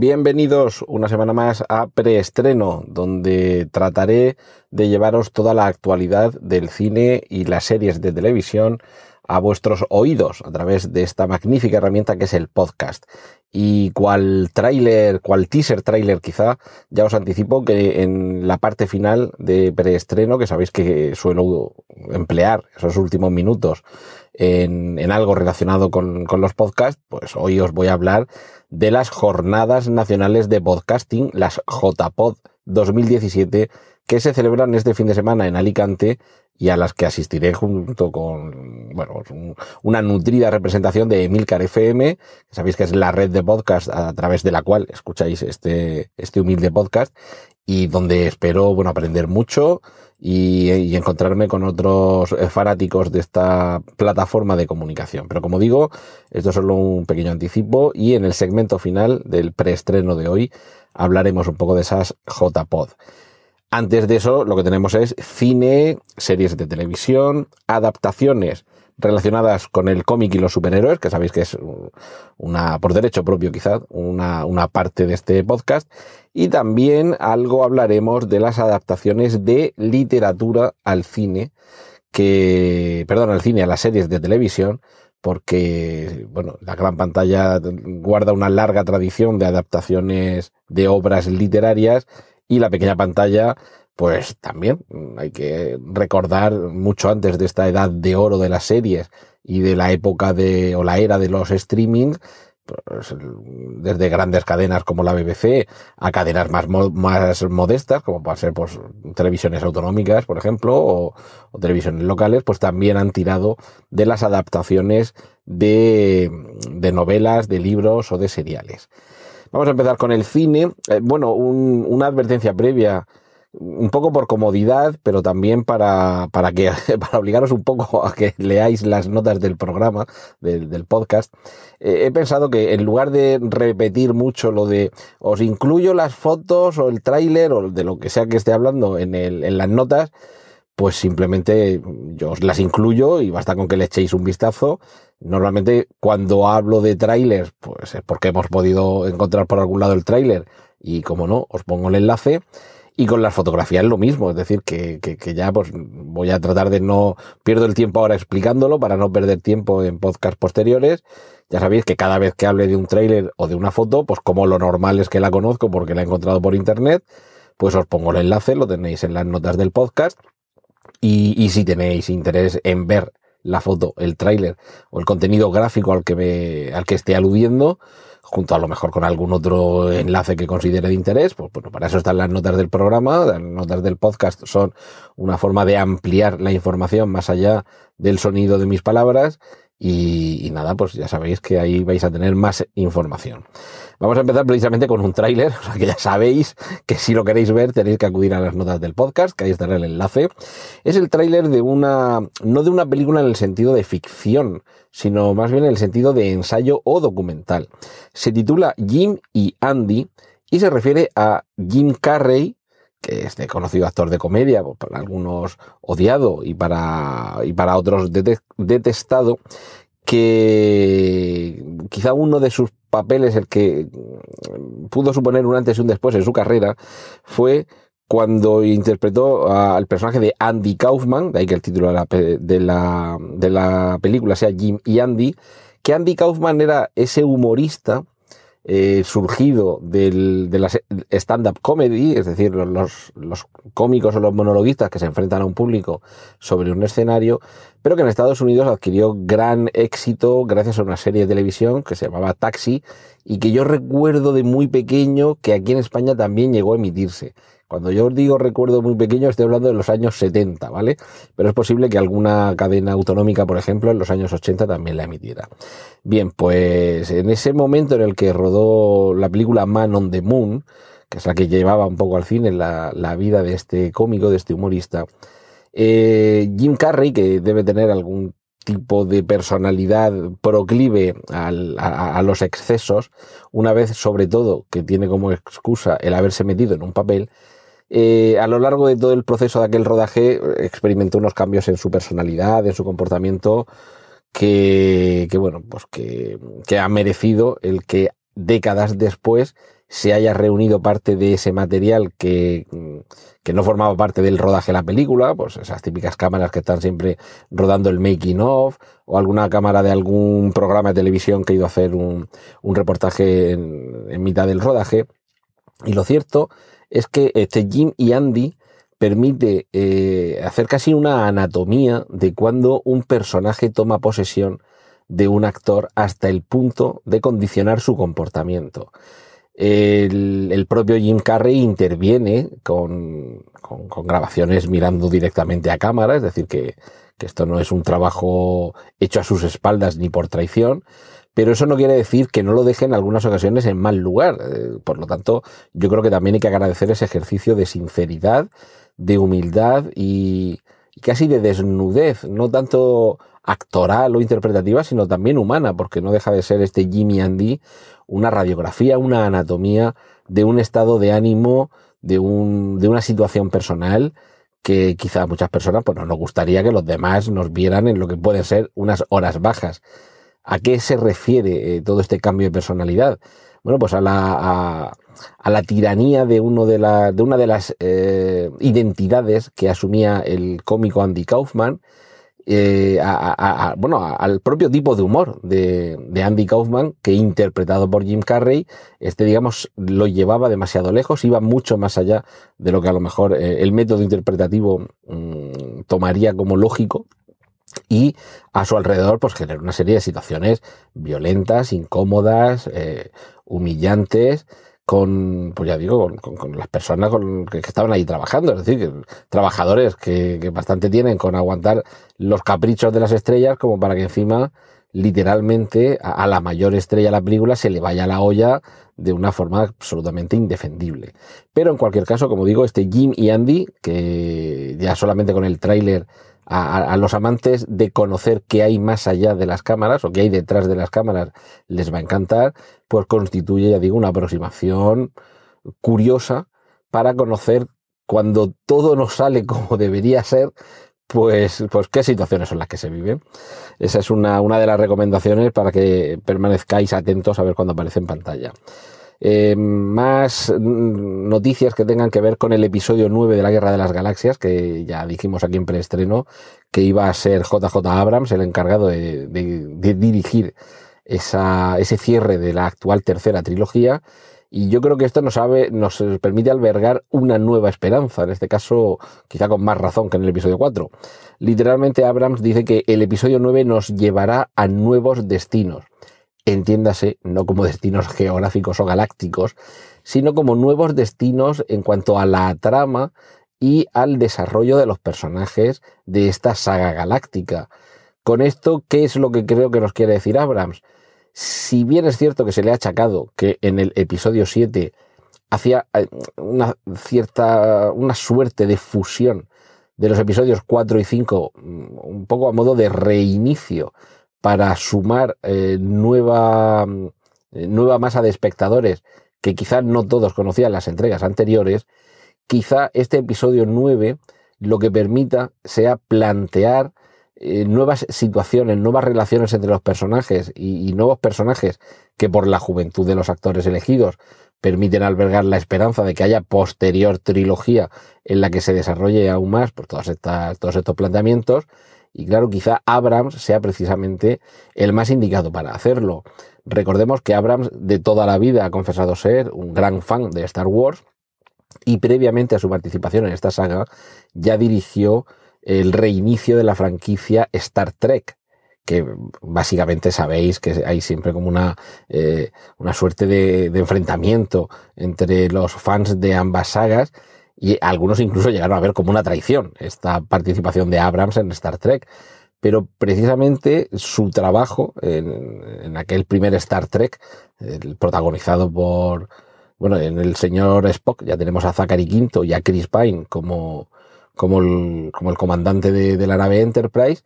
Bienvenidos una semana más a Preestreno, donde trataré de llevaros toda la actualidad del cine y las series de televisión a vuestros oídos a través de esta magnífica herramienta que es el podcast. Y cual tráiler, cual teaser tráiler quizá, ya os anticipo que en la parte final de preestreno, que sabéis que suelo emplear esos últimos minutos en, en algo relacionado con, con los podcasts, pues hoy os voy a hablar de las jornadas nacionales de podcasting, las JPod 2017, que se celebran este fin de semana en Alicante y a las que asistiré junto con bueno, una nutrida representación de Emilcar FM, que sabéis que es la red de podcast a través de la cual escucháis este, este humilde podcast y donde espero bueno, aprender mucho y, encontrarme con otros fanáticos de esta plataforma de comunicación. Pero como digo, esto es solo un pequeño anticipo y en el segmento final del preestreno de hoy hablaremos un poco de esas JPod. Antes de eso, lo que tenemos es cine, series de televisión, adaptaciones relacionadas con el cómic y los superhéroes, que sabéis que es una, por derecho propio quizás, una, una parte de este podcast. Y también algo hablaremos de las adaptaciones de literatura al cine, que, perdón, al cine, a las series de televisión, porque, bueno, la gran pantalla guarda una larga tradición de adaptaciones de obras literarias y la pequeña pantalla, pues también hay que recordar mucho antes de esta edad de oro de las series y de la época de, o la era de los streaming, pues, desde grandes cadenas como la BBC a cadenas más, más modestas, como pueden ser pues, televisiones autonómicas, por ejemplo, o, o, televisiones locales, pues también han tirado de las adaptaciones de, de novelas, de libros o de seriales. Vamos a empezar con el cine. Eh, bueno, un, una advertencia previa, un poco por comodidad, pero también para, para, que, para obligaros un poco a que leáis las notas del programa, del, podcast. Eh, he pensado que en lugar de repetir mucho lo de os incluyo las fotos o el tráiler o de lo que sea que esté hablando en, el, en las notas, pues simplemente yo os las incluyo y basta con que le echéis un vistazo. Normalmente cuando hablo de trailers, pues es porque hemos podido encontrar por algún lado el tráiler y como no, os pongo el enlace. Y con las fotografías lo mismo, es decir, que, que, ya pues voy a tratar de no pierdo el tiempo ahora explicándolo para no perder tiempo en podcasts posteriores. Ya sabéis que cada vez que hable de un tráiler o de una foto, pues como lo normal es que la conozco porque la he encontrado por internet, pues os pongo el enlace, lo tenéis en las notas del podcast y, y, si tenéis interés en ver la foto, el tráiler o el contenido gráfico al que me, al que esté aludiendo, junto a lo mejor con algún otro enlace que considere de interés, pues bueno, para eso están las notas del programa, las notas del podcast son una forma de ampliar la información más allá del sonido de mis palabras y, nada, pues ya sabéis que ahí vais a tener más información. Vamos a empezar precisamente con un tráiler, o sea que ya sabéis que si lo queréis ver tenéis que acudir a las notas del podcast, que ahí estará el enlace. Es el tráiler de una, no de una película en el sentido de ficción, sino más bien en el sentido de ensayo o documental. Se titula Jim y Andy y se refiere a Jim Carrey, que es de conocido actor de comedia, pues para algunos odiado y para, y para otros detestado, que quizá uno de sus papeles, el que pudo suponer un antes y un después en su carrera, fue cuando interpretó al personaje de Andy Kaufman, de ahí que el título de la, de la, de la película sea Jim y Andy, que Andy Kaufman era ese humorista eh, surgido del, de la stand-up comedy, es decir, los, los cómicos o los monologuistas que se enfrentan a un público sobre un escenario, pero que en Estados Unidos adquirió gran éxito gracias a una serie de televisión que se llamaba Taxi y que yo recuerdo de muy pequeño que aquí en España también llegó a emitirse. Cuando yo digo recuerdo muy pequeño, estoy hablando de los años 70, ¿vale? Pero es posible que alguna cadena autonómica, por ejemplo, en los años 80 también la emitiera. Bien, pues en ese momento en el que rodó la película Man on the Moon, que es la que llevaba un poco al cine la, la vida de este cómico, de este humorista, Eh, Jim Carrey, que debe tener algún tipo de personalidad proclive a, los excesos, una vez sobre todo que tiene como excusa el haberse metido en un papel, eh, a lo largo de todo el proceso de aquel rodaje experimentó unos cambios en su personalidad, en su comportamiento, que, bueno, pues que, ha merecido el que décadas después se haya reunido parte de ese material que, que, no formaba parte del rodaje de la película, pues esas típicas cámaras que están siempre rodando el making of, o alguna cámara de algún programa de televisión que ha ido a hacer un, un reportaje en, mitad del rodaje. Y lo cierto es que este Jim y Andy permite eh, hacer casi una anatomía de cuando un personaje toma posesión de un actor hasta el punto de condicionar su comportamiento. El, propio Jim Carrey interviene con, grabaciones mirando directamente a cámara, es decir, que, esto no es un trabajo hecho a sus espaldas ni por traición, pero eso no quiere decir que no lo deje en algunas ocasiones en mal lugar. Eh, por lo tanto, yo creo que también hay que agradecer ese ejercicio de sinceridad, de humildad y casi de desnudez, no tanto actoral o interpretativa, sino también humana, porque no deja de ser este Jimmy Andy una radiografía, una anatomía de un estado de ánimo, de, un, de una situación personal que quizá a muchas personas pues, no nos gustaría que los demás nos vieran en lo que pueden ser unas horas bajas. ¿A qué se refiere eh, todo este cambio de personalidad? Bueno, pues a la, a, la tiranía de, uno de, la, de una de las eh, identidades que asumía el cómico Andy Kaufman, eh, a, bueno, al propio tipo de humor de, Andy Kaufman, que interpretado por Jim Carrey, este, digamos, lo llevaba demasiado lejos, iba mucho más allá de lo que a lo mejor el método interpretativo mm, tomaría como lógico. Y a su alrededor, pues generó una serie de situaciones violentas, incómodas, eh, humillantes, con, pues ya digo, con, las personas con, que, estaban ahí trabajando, es decir, trabajadores que, bastante tienen con aguantar los caprichos de las estrellas como para que encima literalmente a, la mayor estrella de la película se le vaya la olla de una forma absolutamente indefendible. Pero en cualquier caso, como digo, este Jim y Andy, que ya solamente con el tráiler a, los amantes de conocer qué hay más allá de las cámaras o qué hay detrás de las cámaras les va a encantar, pues constituye, ya digo, una aproximación curiosa para conocer cuando todo no sale como debería ser, pues, pues qué situaciones son las que se viven. Esa es una, una de las recomendaciones para que permanezcáis atentos a ver cuando aparece en pantalla. Eh, más noticias que tengan que ver con el episodio 9 de la Guerra de las Galaxias, que ya dijimos aquí en preestreno que iba a ser JJ Abrams el encargado de, dirigir ese cierre de la actual tercera trilogía. Y yo creo que esto nos, nos permite albergar una nueva esperanza, en este caso quizá con más razón que en el episodio 4. Literalmente Abrams dice que el episodio 9 nos llevará a nuevos destinos entiéndase no como destinos geográficos o galácticos, sino como nuevos destinos en cuanto a la trama y al desarrollo de los personajes de esta saga galáctica. Con esto, ¿qué es lo que creo que nos quiere decir Abrams? Si bien es cierto que se le ha achacado que en el episodio 7 hacía eh, una cierta, una suerte de fusión de los episodios 4 y 5, mm, un poco a modo de reinicio para sumar eh, nueva, eh, nueva masa de espectadores que quizá no todos conocían las entregas anteriores, quizá este episodio 9 lo que permita sea plantear eh, nuevas situaciones, nuevas relaciones entre los personajes y, nuevos personajes que por la juventud de los actores elegidos permiten albergar la esperanza de que haya posterior trilogía en la que se desarrolle aún más por estas, todos estos planteamientos y claro, quizá Abrams sea precisamente el más indicado para hacerlo. Recordemos que Abrams de toda la vida ha confesado ser un gran fan de Star Wars y previamente a su participación en esta saga ya dirigió el reinicio de la franquicia Star Trek que básicamente sabéis que hay siempre como una, eh, una suerte de, de enfrentamiento entre los fans de ambas sagas y algunos incluso llegaron a ver como una traición esta participación de Abrams en Star Trek. Pero precisamente su trabajo en, aquel primer Star Trek, protagonizado por, bueno, en el señor Spock ya tenemos a Zachary Quinto y a Chris Pine como, como el, como el comandante de, la nave Enterprise,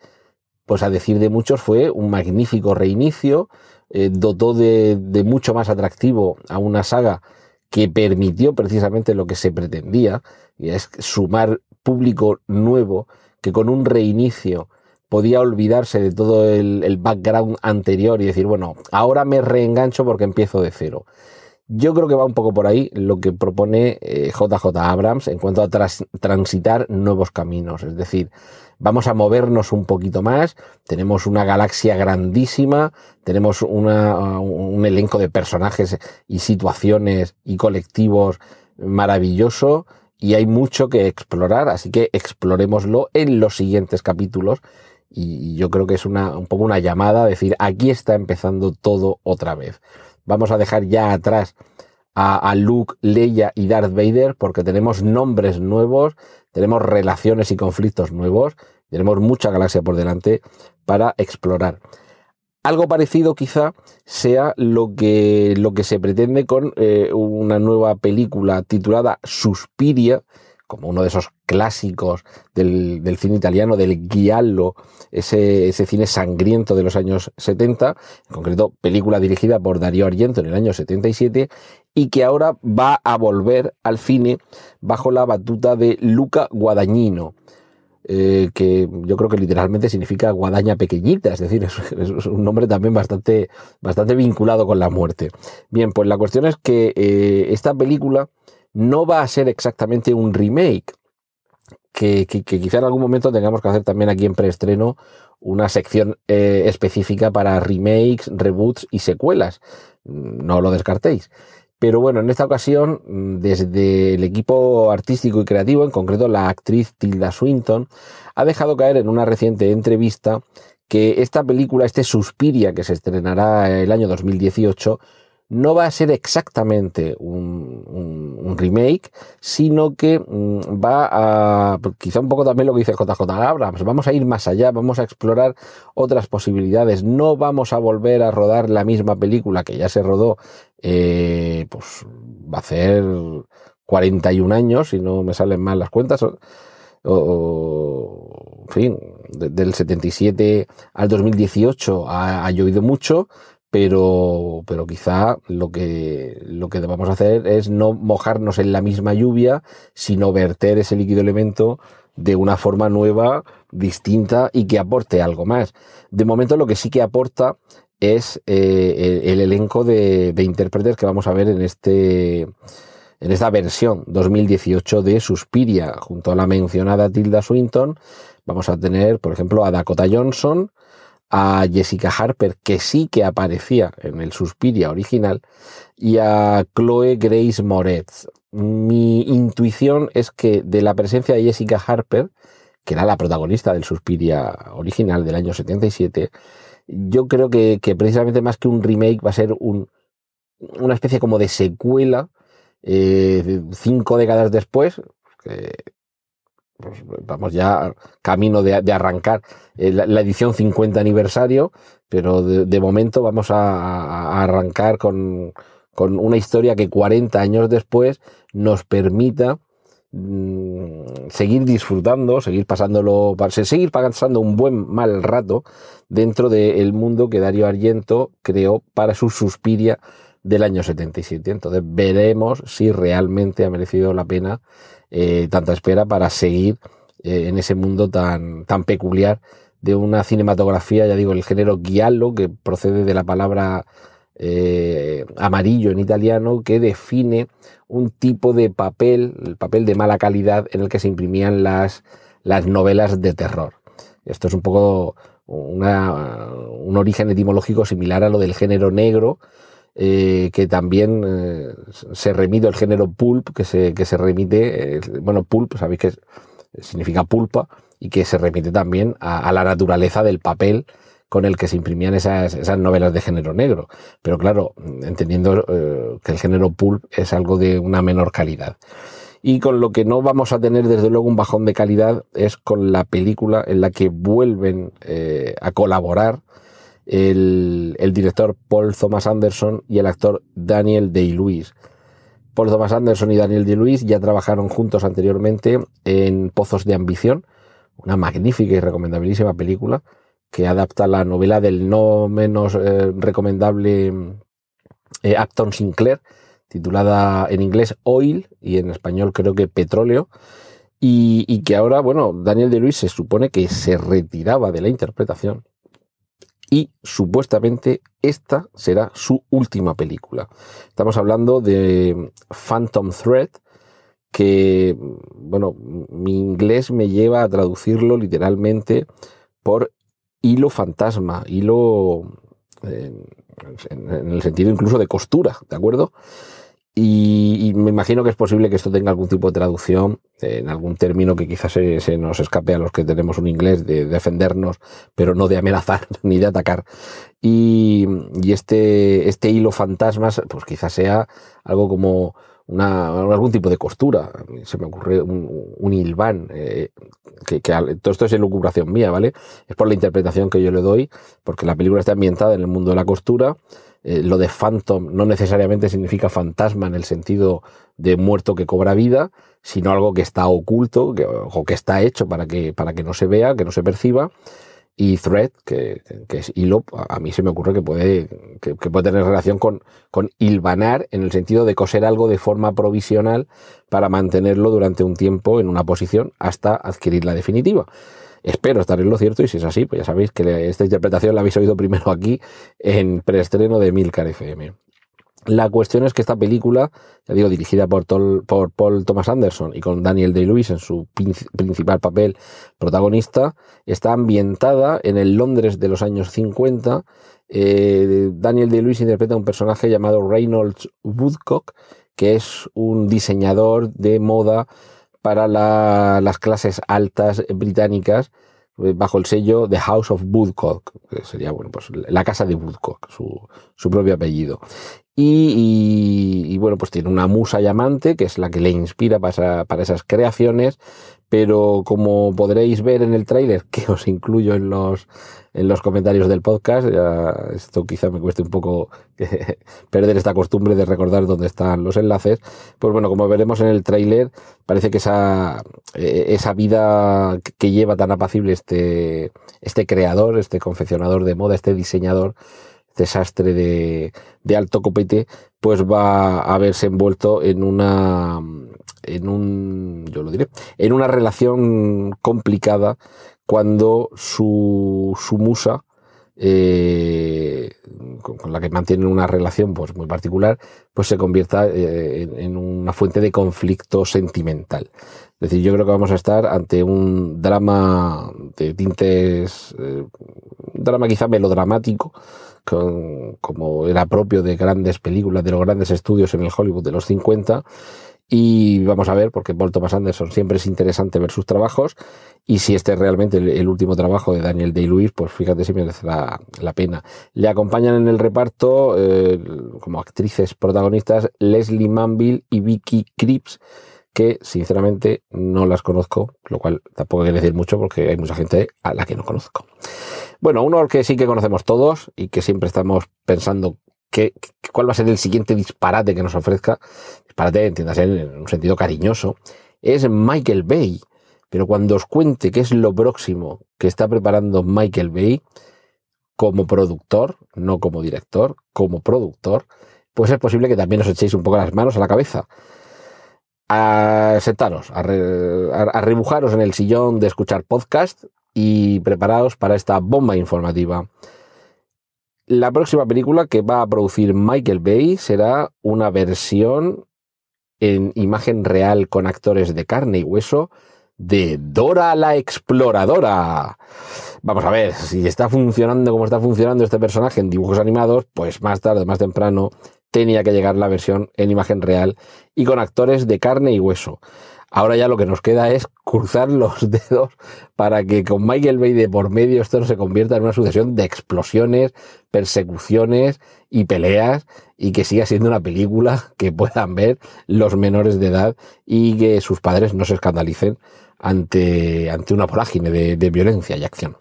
pues a decir de muchos fue un magnífico reinicio, eh, dotó de, de mucho más atractivo a una saga que permitió precisamente lo que se pretendía, y es sumar público nuevo que con un reinicio podía olvidarse de todo el, background anterior y decir, bueno, ahora me reengancho porque empiezo de cero. Yo creo que va un poco por ahí lo que propone JJ eh, Abrams en cuanto a transitar nuevos caminos. Es decir, vamos a movernos un poquito más. Tenemos una galaxia grandísima, tenemos un elenco de personajes y situaciones y colectivos maravilloso y hay mucho que explorar, así que explorémoslo en los siguientes capítulos. Y yo creo que es una, un poco una llamada a decir, aquí está empezando todo otra vez. Vamos a dejar ya atrás a, Luke, Leia y Darth Vader porque tenemos nombres nuevos, tenemos relaciones y conflictos nuevos, tenemos mucha galaxia por delante para explorar. Algo parecido quizá sea lo que, lo que se pretende con eh, una nueva película titulada Suspiria, como uno de esos clásicos del, cine italiano, del giallo, ese, ese, cine sangriento de los años 70, en concreto película dirigida por Darío Argento en el año 77, y que ahora va a volver al cine bajo la batuta de Luca Guadagnino. Eh, que yo creo que literalmente significa guadaña pequeñita, es decir, es, un nombre también bastante, bastante vinculado con la muerte. Bien, pues la cuestión es que eh, esta película no va a ser exactamente un remake, que, quizá en algún momento tengamos que hacer también aquí en preestreno una sección eh, específica para remakes, reboots y secuelas. No lo descartéis. Pero bueno, en esta ocasión, desde el equipo artístico y creativo, en concreto la actriz Tilda Swinton, ha dejado caer en una reciente entrevista que esta película, este Suspiria, que se estrenará el año 2018, no va a ser exactamente un, remake, sino que mm, va a, quizá un poco también lo que dice JJ Abrams, vamos a ir más allá, vamos a explorar otras posibilidades, no vamos a volver a rodar la misma película que ya se rodó, eh, pues va a ser 41 años, si no me salen mal las cuentas, o, en fin, del 77 al 2018 ha, ha llovido mucho, pero, pero quizá lo que, lo que debamos hacer es no mojarnos en la misma lluvia, sino verter ese líquido elemento de una forma nueva, distinta y que aporte algo más. De momento lo que sí que aporta es eh, el, elenco de, de, intérpretes que vamos a ver en este en esta versión 2018 de Suspiria, junto a la mencionada Tilda Swinton, vamos a tener, por ejemplo, a Dakota Johnson, a Jessica Harper, que sí que aparecía en el Suspiria original, y a Chloe Grace Moretz. Mi intuición es que de la presencia de Jessica Harper, que era la protagonista del Suspiria original del año 77, yo creo que, precisamente más que un remake va a ser un, una especie como de secuela eh, cinco décadas después, que pues, vamos ya camino de, arrancar eh, la, edición 50 aniversario, pero de, momento vamos a, arrancar con, una historia que 40 años después nos permita mm, seguir disfrutando, seguir pasándolo, seguir pasando un buen mal rato dentro del mundo que Dario Argento creó para su Suspiria del año 77. Entonces veremos si realmente ha merecido la pena eh, tanta espera para seguir eh, en ese mundo tan, tan peculiar de una cinematografía, ya digo, el género giallo, que procede de la palabra eh, amarillo en italiano, que define un tipo de papel, el papel de mala calidad en el que se imprimían las, las novelas de terror. Esto es un poco un origen etimológico similar a lo del género negro, eh, que también eh, se remite el género pulp, que se, que se remite, eh, bueno, pulp, sabéis que significa pulpa, y que se remite también a, la naturaleza del papel con el que se imprimían esas, esas novelas de género negro. Pero claro, entendiendo que el género pulp es algo de una menor calidad. Y con lo que no vamos a tener desde luego un bajón de calidad es con la película en la que vuelven a colaborar el, director Paul Thomas Anderson y el actor Daniel Day-Lewis. Paul Thomas Anderson y Daniel de Luis ya trabajaron juntos anteriormente en Pozos de Ambición, una magnífica y recomendabilísima película que adapta la novela del no menos eh, recomendable eh, Acton Sinclair, titulada en inglés Oil y en español creo que Petróleo, y, y que ahora, bueno, Daniel de Luis se supone que se retiraba de la interpretación y supuestamente esta será su última película. Estamos hablando de Phantom Thread, que, bueno, mi inglés me lleva a traducirlo literalmente por hilo fantasma, hilo en, en el sentido incluso de costura, ¿de acuerdo? Y, me imagino que es posible que esto tenga algún tipo de traducción en algún término que quizás se, nos escape a los que tenemos un inglés de defendernos, pero no de amenazar ni de atacar. Y, este, este hilo fantasmas, pues quizás sea algo como una, algún tipo de costura. Se me ocurre un, un eh, que, que, todo esto es elucubración mía, ¿vale? Es por la interpretación que yo le doy, porque la película está ambientada en el mundo de la costura eh, lo de phantom no necesariamente significa fantasma en el sentido de muerto que cobra vida, sino algo que está oculto que, o que está hecho para que, para que no se vea, que no se perciba. Y thread, que, es hilo, a mí se me ocurre que puede, que, que, puede tener relación con, con hilvanar en el sentido de coser algo de forma provisional para mantenerlo durante un tiempo en una posición hasta adquirir la definitiva. Espero estar en lo cierto y si es así, pues ya sabéis que esta interpretación la habéis oído primero aquí en preestreno de Milcar FM. La cuestión es que esta película, ya digo, dirigida por, por Paul Thomas Anderson y con Daniel Day-Lewis en su principal papel protagonista, está ambientada en el Londres de los años 50. Eh, Daniel Day-Lewis interpreta a un personaje llamado Reynolds Woodcock, que es un diseñador de moda para la, las clases altas británicas eh, bajo el sello The House of Woodcock, que sería bueno, pues la casa de Woodcock, su, su propio apellido. Y, y, y, bueno, pues tiene una musa llamante, que es la que le inspira para, para esas creaciones, pero como podréis ver en el tráiler, que os incluyo en los, en los comentarios del podcast, esto quizá me cueste un poco perder esta costumbre de recordar dónde están los enlaces, pues bueno, como veremos en el tráiler, parece que esa, eh, esa vida que lleva tan apacible este, este creador, este confeccionador de moda, este diseñador, desastre de, de alto copete, pues va a verse envuelto en una, en un, yo lo diré, en una relación complicada cuando su, su musa, eh, con, la que mantienen una relación pues muy particular, pues se convierta eh, en, una fuente de conflicto sentimental. Es decir, yo creo que vamos a estar ante un drama de tintes, eh, un drama quizá melodramático, como era propio de grandes películas, de los grandes estudios en el Hollywood de los 50, y vamos a ver, porque Paul Thomas Anderson siempre es interesante ver sus trabajos. Y si este es realmente el, último trabajo de Daniel Day-Lewis, pues fíjate si merece la, la, pena. Le acompañan en el reparto eh, como actrices protagonistas Leslie Manville y Vicky Cripps, que sinceramente no las conozco, lo cual tampoco quiere decir mucho porque hay mucha gente a la que no conozco. Bueno, uno que sí que conocemos todos y que siempre estamos pensando qué, cuál va a ser el siguiente disparate que nos ofrezca, disparate, entiéndase en un sentido cariñoso, es Michael Bay. Pero cuando os cuente qué es lo próximo que está preparando Michael Bay, como productor, no como director, como productor, pues es posible que también os echéis un poco las manos a la cabeza. A sentaros, a, re, rebujaros en el sillón de escuchar podcast y preparaos para esta bomba informativa. La próxima película que va a producir Michael Bay será una versión en imagen real con actores de carne y hueso de Dora la Exploradora. Vamos a ver, si está funcionando como está funcionando este personaje en dibujos animados, pues más tarde, más temprano, tenía que llegar la versión en imagen real y con actores de carne y hueso. Ahora ya lo que nos queda es cruzar los dedos para que con Michael Bay de por medio esto no se convierta en una sucesión de explosiones, persecuciones y peleas y que siga siendo una película que puedan ver los menores de edad y que sus padres no se escandalicen ante, ante una vorágine de, de violencia y acción.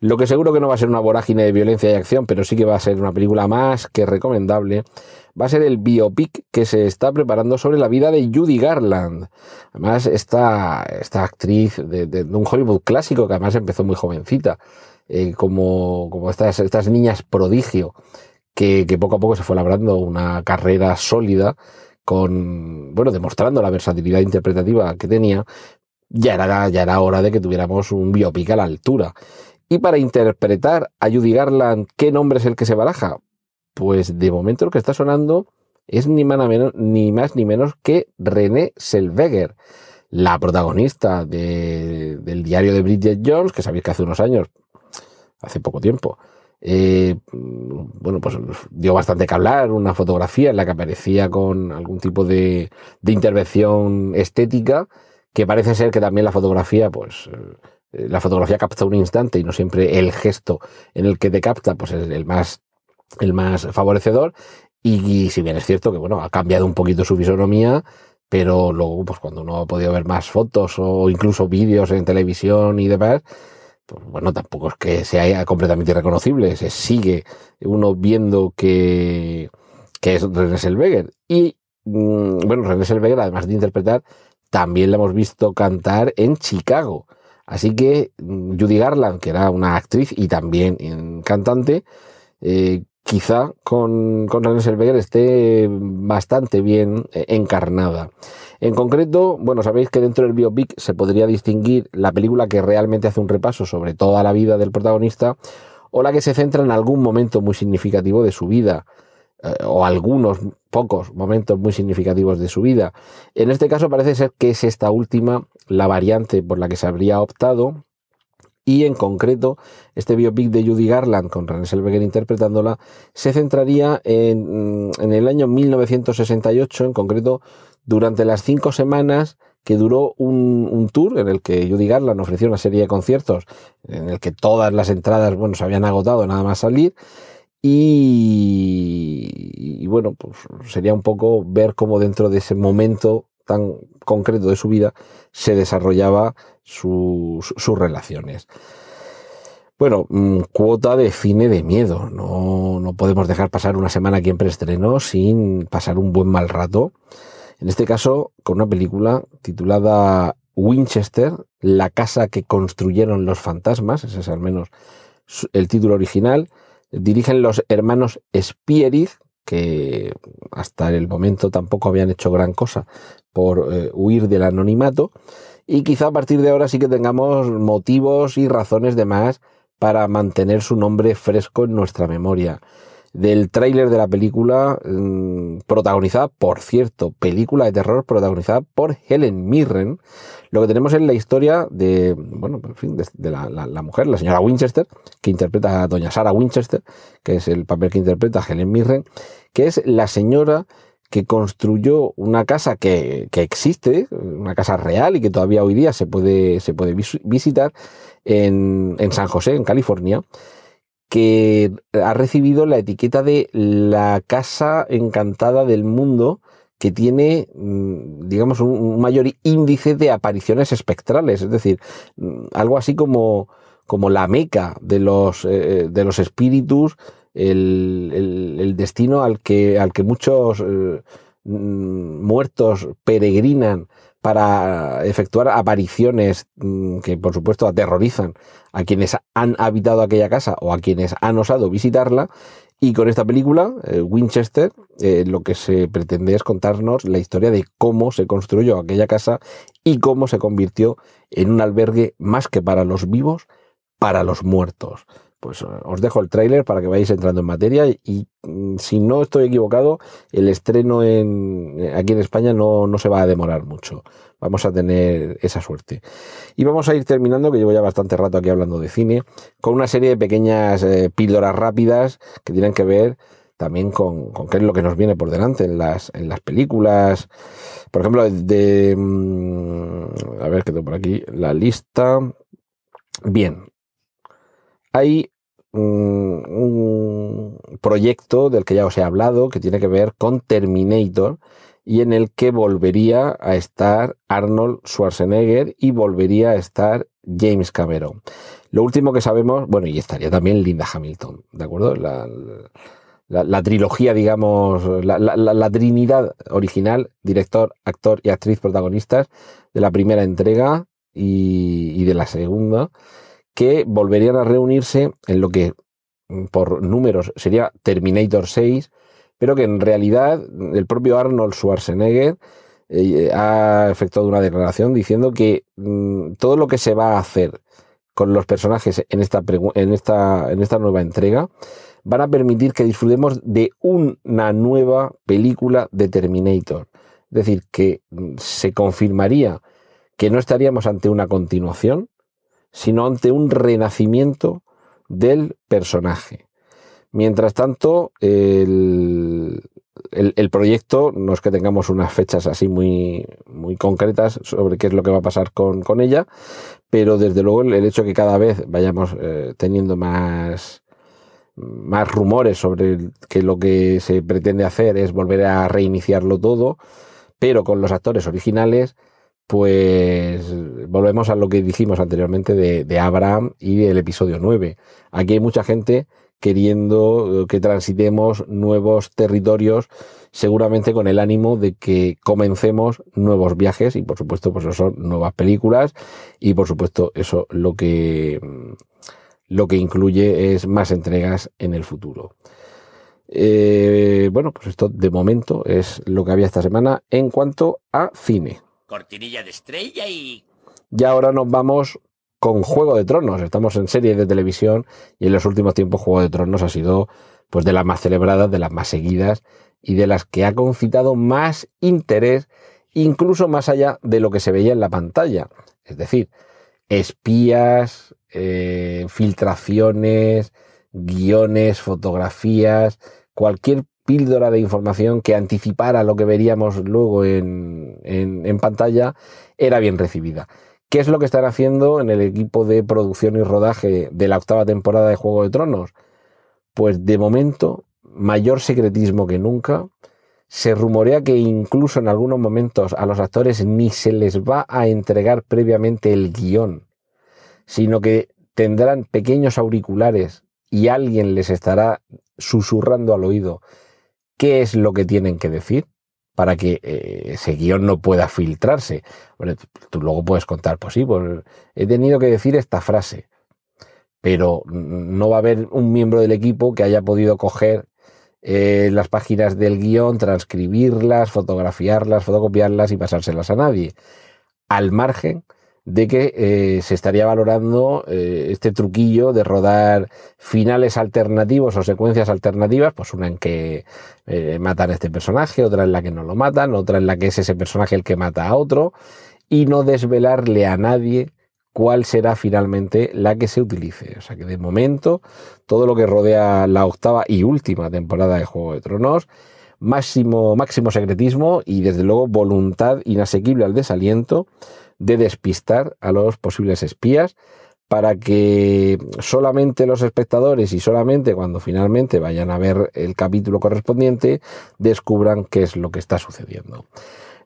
Lo que seguro que no va a ser una vorágine de violencia y acción, pero sí que va a ser una película más que recomendable, va a ser el biopic que se está preparando sobre la vida de Judy Garland. Además, esta, esta actriz de, un Hollywood clásico, que además empezó muy jovencita, eh, como, como estas, estas niñas prodigio, que, que poco a poco se fue labrando una carrera sólida con, bueno, demostrando la versatilidad interpretativa que tenía, ya era, ya era hora de que tuviéramos un biopic a la altura. Y para interpretar a Judy Garland, ¿qué nombre es el que se baraja? Pues de momento lo que está sonando es ni más ni, menos que René Selveger, la protagonista del diario de Bridget Jones, que sabéis que hace unos años, hace poco tiempo, eh, bueno, pues dio bastante que hablar, una fotografía en la que aparecía con algún tipo de, de intervención estética, que parece ser que también la fotografía, pues eh, la fotografía capta un instante y no siempre el gesto en el que te capta, pues es el más, el más favorecedor. Y, si bien es cierto que, bueno, ha cambiado un poquito su fisonomía, pero luego, pues cuando uno ha podido ver más fotos o incluso vídeos en televisión y demás, pues bueno, tampoco es que sea completamente irreconocible, se sigue uno viendo que, que es René Selveger. Y, mm, bueno, René Selveger, además de interpretar, también la hemos visto cantar en Chicago. Así que mm, Judy Garland, que era una actriz y también cantante, eh, quizá con, con esté bastante bien eh, encarnada. En concreto, bueno, sabéis que dentro del biopic se podría distinguir la película que realmente hace un repaso sobre toda la vida del protagonista o la que se centra en algún momento muy significativo de su vida. Eh, o algunos pocos momentos muy significativos de su vida. En este caso parece ser que es esta última la variante por la que se habría optado y en concreto este biopic de Judy Garland con René Selveger interpretándola se centraría en, en el año 1968 en concreto durante las cinco semanas que duró un, un, tour en el que Judy Garland ofreció una serie de conciertos en el que todas las entradas bueno se habían agotado nada más salir. Y, bueno, pues sería un poco ver cómo dentro de ese momento tan concreto de su vida se desarrollaba sus relaciones. Bueno, mm, cuota de cine de miedo. No, no podemos dejar pasar una semana aquí en preestreno sin pasar un buen mal rato. En este caso, con una película titulada Winchester, la casa que construyeron los fantasmas, ese es al menos el título original, dirigen los hermanos Spierich, que hasta el momento tampoco habían hecho gran cosa por eh, huir del anonimato, y quizá a partir de ahora sí que tengamos motivos y razones de más para mantener su nombre fresco en nuestra memoria del tráiler de la película mm, protagonizada, por cierto, película de terror protagonizada por Helen Mirren. Lo que tenemos es la historia de, bueno, en fin, de, la, mujer, la señora Winchester, que interpreta a doña Sarah Winchester, que es el papel que interpreta Helen Mirren, que es la señora que construyó una casa que, que, existe, una casa real y que todavía hoy día se puede, se puede visitar en, en San José, en California, que ha recibido la etiqueta de la casa encantada del mundo que tiene, mm, digamos, un mayor índice de apariciones espectrales, es decir, mm, algo así como, como la meca de los, eh, de los espíritus, el, el, destino al que, al que muchos eh, mm, muertos peregrinan para efectuar apariciones mm, que por supuesto aterrorizan a quienes han habitado aquella casa o a quienes han osado visitarla. Y con esta película, eh, Winchester, eh, lo que se pretende es contarnos la historia de cómo se construyó aquella casa y cómo se convirtió en un albergue más que para los vivos, para los muertos pues eh, os dejo el tráiler para que vayáis entrando en materia y mm, si no estoy equivocado, el estreno en, eh, aquí en España no, no, se va a demorar mucho. Vamos a tener esa suerte. Y vamos a ir terminando, que llevo ya bastante rato aquí hablando de cine, con una serie de pequeñas eh, píldoras rápidas que tienen que ver también con, qué es lo que nos viene por delante en las, en las películas. Por ejemplo, de... Mm, a ver, qué tengo por aquí. La lista. Bien, hay un, proyecto del que ya os he hablado que tiene que ver con Terminator y en el que volvería a estar Arnold Schwarzenegger y volvería a estar James Cameron. Lo último que sabemos, bueno, y estaría también Linda Hamilton, ¿de acuerdo? La, trilogía, digamos, la, trinidad original, director, actor y actriz protagonistas de la primera entrega y de la segunda, que volverían a reunirse en lo que por números sería Terminator 6, pero que en realidad el propio Arnold Schwarzenegger eh, ha efectuado una declaración diciendo que mm, todo lo que se va a hacer con los personajes en esta, en esta, en esta nueva entrega van a permitir que disfrutemos de una nueva película de Terminator. Es decir, que mm, se confirmaría que no estaríamos ante una continuación, sino ante un renacimiento del personaje. Mientras tanto, el, el, proyecto, no es que tengamos unas fechas así muy, muy concretas sobre qué es lo que va a pasar con, con ella, pero desde luego el, hecho que cada vez vayamos eh, teniendo más, más rumores sobre que lo que se pretende hacer es volver a reiniciarlo todo, pero con los actores originales, pues volvemos a lo que dijimos anteriormente de, Abraham y del episodio 9. Aquí hay mucha gente queriendo eh, que transitemos nuevos territorios, seguramente con el ánimo de que comencemos nuevos viajes y por supuesto pues eso son nuevas películas y por supuesto eso lo que mm, lo que incluye es más entregas en el futuro. Eh, bueno, pues esto de momento es lo que había esta semana en cuanto a cine. Cortinilla de estrella y... Y ahora nos vamos con Juego de Tronos. Estamos en serie de televisión y en los últimos tiempos Juego de Tronos ha sido pues de las más celebradas, de las más seguidas y de las que ha concitado más interés, incluso más allá de lo que se veía en la pantalla. Es decir, espías, eh, filtraciones, guiones, fotografías, cualquier píldora de información que anticipara lo que veríamos luego en, pantalla era bien recibida. ¿Qué es lo que están haciendo en el equipo de producción y rodaje de la octava temporada de Juego de Tronos? Pues de momento, mayor secretismo que nunca. Se rumorea que incluso en algunos momentos a los actores ni se les va a entregar previamente el guion, sino que tendrán pequeños auriculares y alguien les estará susurrando al oído qué es lo que tienen que decir para que eh, ese guion no pueda filtrarse. Tú luego puedes contar, pues sí, pues he tenido que decir esta frase, pero no va a haber un miembro del equipo que haya podido coger eh, las páginas del guion, transcribirlas, fotografiarlas, fotocopiarlas y pasárselas a nadie. Al margen de que eh, se estaría valorando eh, este truquillo de rodar finales alternativos o secuencias alternativas, pues una en que eh, matan a este personaje, otra en la que no lo matan, otra en la que es ese personaje el que mata a otro, y no desvelarle a nadie cuál será finalmente la que se utilice. O sea que de momento todo lo que rodea la octava y última temporada de Juego de Tronos, máximo, máximo secretismo y desde luego voluntad inasequible al desaliento de despistar a los posibles espías para que solamente los espectadores y solamente cuando finalmente vayan a ver el capítulo correspondiente descubran qué es lo que está sucediendo.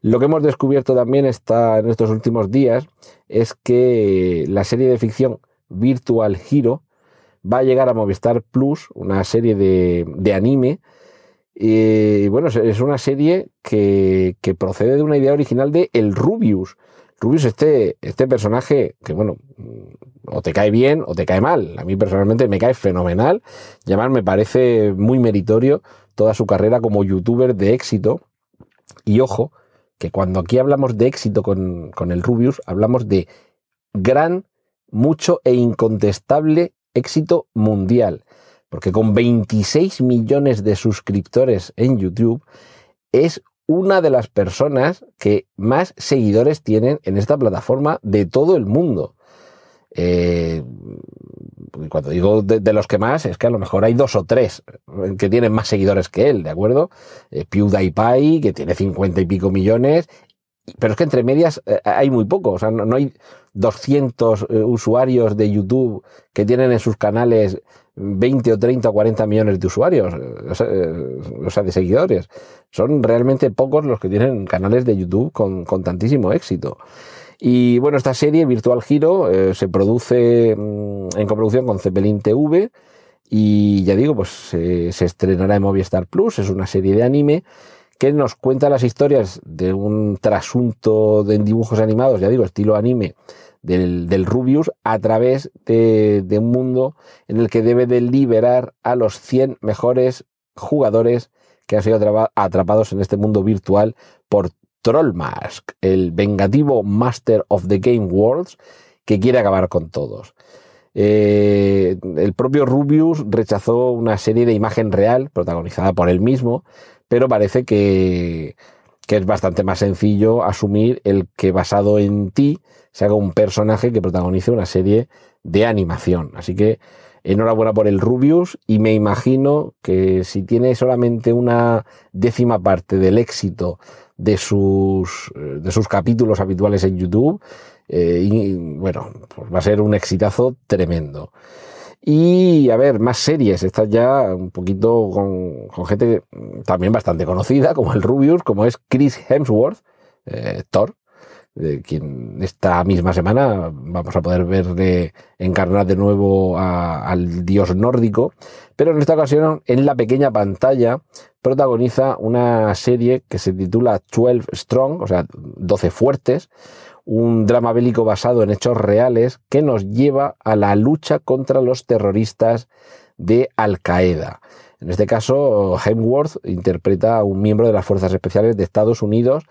Lo que hemos descubierto también está en estos últimos días es que la serie de ficción Virtual Hero va a llegar a Movistar Plus, una serie de, de anime. Y bueno, es una serie que, procede de una idea original de El Rubius, Rubius, este, este personaje que, bueno, o te cae bien o te cae mal. A mí personalmente me cae fenomenal. Y además me parece muy meritorio toda su carrera como youtuber de éxito. Y ojo, que cuando aquí hablamos de éxito con, con el Rubius, hablamos de gran, mucho e incontestable éxito mundial. Porque con 26 millones de suscriptores en YouTube es una de las personas que más seguidores tienen en esta plataforma de todo el mundo. Eh, cuando digo de, los que más, es que a lo mejor hay dos o tres que tienen más seguidores que él, ¿de acuerdo? Eh, PewDiePie, que tiene cincuenta y pico millones, pero es que entre medias eh, hay muy poco, o sea, no, hay 200 eh, usuarios de YouTube que tienen en sus canales 20 o 30 o 40 millones de usuarios, o sea, de seguidores. Son realmente pocos los que tienen canales de YouTube con, con tantísimo éxito. Y bueno, esta serie, Virtual eh, se produce mm, en coproducción con Zeppelin TV y ya digo, pues se estrenará en Movistar Plus, es una serie de anime que nos cuenta las historias de un trasunto de dibujos animados, ya digo, estilo anime, del, Rubius a través de, un mundo en el que debe de liberar a los 100 mejores jugadores que han sido atrapados en este mundo virtual por Trollmask, el vengativo Master of the Game Worlds que quiere acabar con todos. Eh, el propio Rubius rechazó una serie de imagen real protagonizada por él mismo, pero parece que, que es bastante más sencillo asumir el que basado en ti se haga un personaje que protagonice una serie de animación. Así que enhorabuena por el Rubius y me imagino que si tiene solamente una décima parte del éxito de sus, de sus capítulos habituales en YouTube, eh, y, bueno, pues va a ser un exitazo tremendo. Y a ver, más series, estas ya un poquito con, con gente también bastante conocida, como el Rubius, como es Chris Hemsworth, eh, Thor, quien esta misma semana vamos a poder ver de encarnar de nuevo al dios nórdico, pero en esta ocasión en la pequeña pantalla protagoniza una serie que se titula 12 Strong, o sea, 12 fuertes, un drama bélico basado en hechos reales que nos lleva a la lucha contra los terroristas de Al Qaeda. En este caso, Hemsworth interpreta a un miembro de las Fuerzas Especiales de Estados Unidos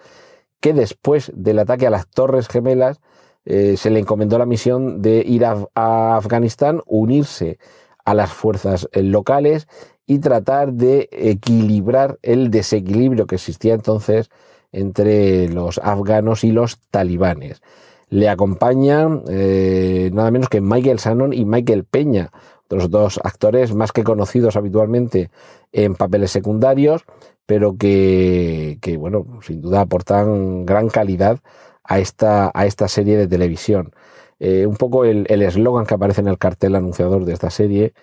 que después del ataque a las Torres Gemelas eh, se le encomendó la misión de ir a, Afganistán, unirse a las fuerzas eh, locales y tratar de equilibrar el desequilibrio que existía entonces entre los afganos y los talibanes. Le acompañan eh, nada menos que Michael Shannon y Michael Peña, los dos actores más que conocidos habitualmente en papeles secundarios, pero que, bueno, sin duda aportan gran calidad a esta, a esta serie de televisión. Eh, un poco el eslogan que aparece en el cartel anunciador de esta serie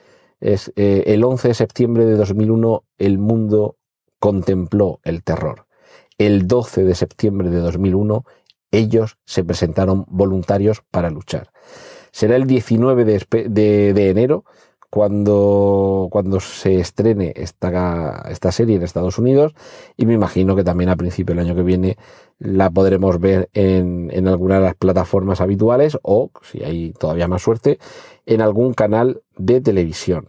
es eh, el 11 de septiembre de 2001 el mundo contempló el terror. El 12 de septiembre de 2001 ellos se presentaron voluntarios para luchar. Será el 19 de enero cuando, cuando se estrene esta, esta serie en Estados Unidos y me imagino que también a principio del año que viene la podremos ver en, en alguna de las plataformas habituales o, si hay todavía más suerte, en algún canal de televisión.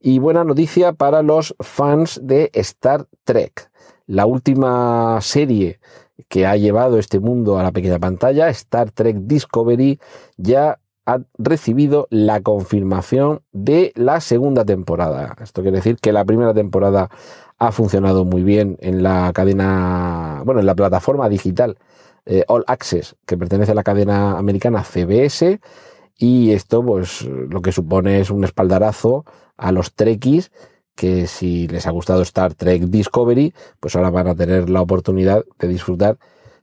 Y buena noticia para los fans de Star Trek. La última serie que ha llevado este mundo a la pequeña pantalla, Star Trek Discovery, ya ha recibido la confirmación de la segunda temporada. Esto quiere decir que la primera temporada ha funcionado muy bien en la cadena, bueno, en la plataforma digital eh, All Access, que pertenece a la cadena americana CBS, y esto, pues, lo que supone es un espaldarazo a los Trekkies que si les ha gustado Star Trek Discovery, pues ahora van a tener la oportunidad de disfrutar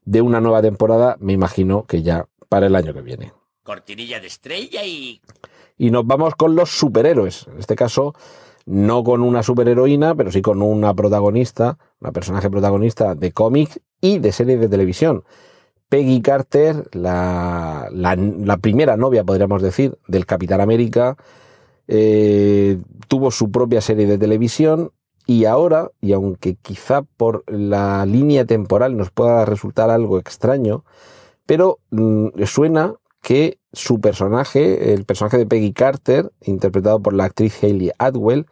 de una nueva temporada, me imagino que ya para el año que viene cortinilla de estrella y... Y nos vamos con los superhéroes. En este caso, no con una superheroína, pero sí con una protagonista, una personaje protagonista de cómics y de series de televisión. Peggy Carter, la, la, primera novia, podríamos decir, del Capitán América, eh, tuvo su propia serie de televisión y ahora, y aunque quizá por la línea temporal nos pueda resultar algo extraño, pero mm, suena que su personaje, el personaje de Peggy Carter, interpretado por la actriz Hayley Atwell,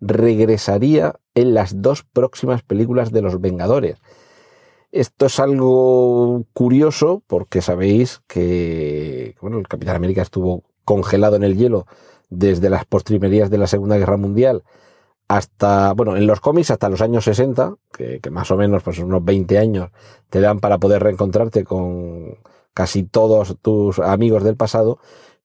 regresaría en las dos próximas películas de Los Vengadores. Esto es algo curioso porque sabéis que bueno, el Capitán América estuvo congelado en el hielo desde las postrimerías de la Segunda Guerra Mundial hasta, bueno, en los cómics hasta los años 60, que, más o menos pues unos 20 años te dan para poder reencontrarte con, casi todos tus amigos del pasado,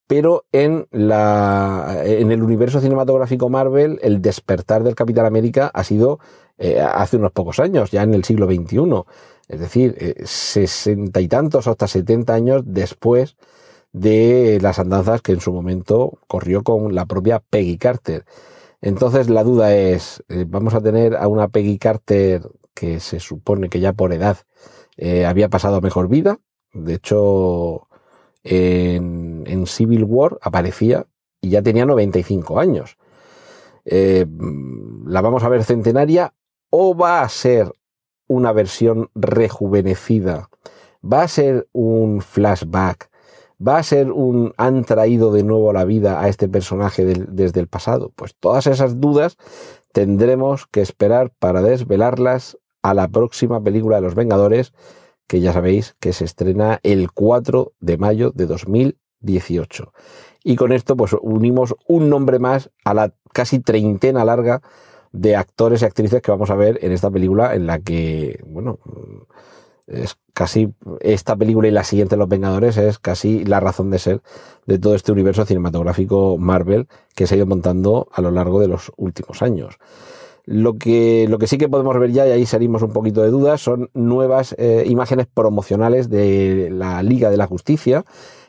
pero en, la, en el universo cinematográfico Marvel, el despertar del Capitán América ha sido eh, hace unos pocos años, ya en el siglo XXI. Es decir, eh, sesenta y tantos hasta setenta años después de las andanzas que en su momento corrió con la propia Peggy Carter. Entonces la duda es, eh, ¿vamos a tener a una Peggy Carter que se supone que ya por edad había pasado mejor vida? De hecho, en, en Civil War aparecía y ya tenía 95 años. Eh, ¿La vamos a ver centenaria o va a ser una versión rejuvenecida? ¿Va a ser un flashback? ¿Va a ser un han traído de nuevo la vida a este personaje desde el pasado? Pues todas esas dudas tendremos que esperar para desvelarlas a la próxima película de Los Vengadores, que ya sabéis que se estrena el 4 de mayo de 2018. Y con esto pues unimos un nombre más a la casi treintena larga de actores y actrices que vamos a ver en esta película en la que, bueno, es casi esta película y la siguiente Los Vengadores es casi la razón de ser de todo este universo cinematográfico Marvel que se ha ido montando a lo largo de los últimos años. Lo que, lo que sí que podemos ver ya, y ahí salimos un poquito de dudas, son nuevas eh, imágenes promocionales de la Liga de la Justicia.